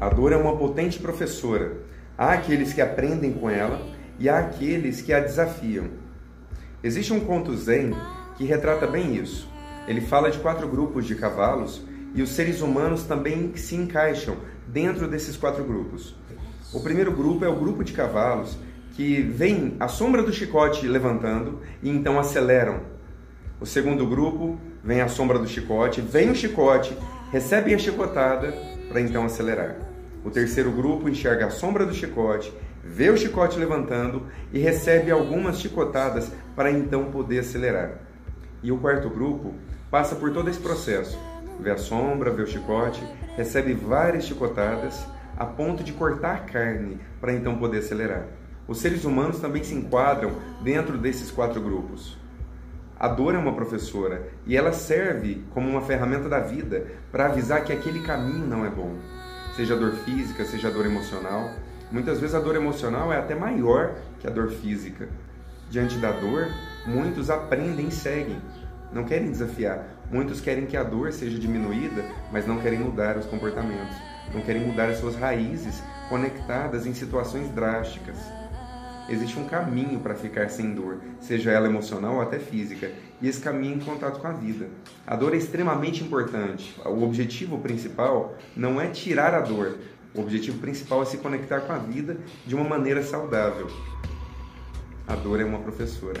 A dor é uma potente professora. Há aqueles que aprendem com ela e há aqueles que a desafiam. Existe um conto zen que retrata bem isso. Ele fala de quatro grupos de cavalos e os seres humanos também se encaixam dentro desses quatro grupos. O primeiro grupo é o grupo de cavalos que vem a sombra do chicote levantando e então aceleram. O segundo grupo vem a sombra do chicote, vem o chicote, recebe a chicotada para então acelerar. O terceiro grupo enxerga a sombra do chicote, vê o chicote levantando e recebe algumas chicotadas para então poder acelerar. E o quarto grupo passa por todo esse processo, vê a sombra, vê o chicote, recebe várias chicotadas a ponto de cortar a carne para então poder acelerar. Os seres humanos também se enquadram dentro desses quatro grupos. A dor é uma professora e ela serve como uma ferramenta da vida para avisar que aquele caminho não é bom. Seja dor física, seja dor emocional. Muitas vezes a dor emocional é até maior que a dor física. Diante da dor, muitos aprendem e seguem. Não querem desafiar. Muitos querem que a dor seja diminuída, mas não querem mudar os comportamentos. Não querem mudar as suas raízes conectadas em situações drásticas. Existe um caminho para ficar sem dor, seja ela emocional ou até física, e esse caminho é em contato com a vida. A dor é extremamente importante. O objetivo principal não é tirar a dor, o objetivo principal é se conectar com a vida de uma maneira saudável. A dor é uma professora.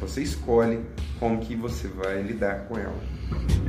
Você escolhe como que você vai lidar com ela.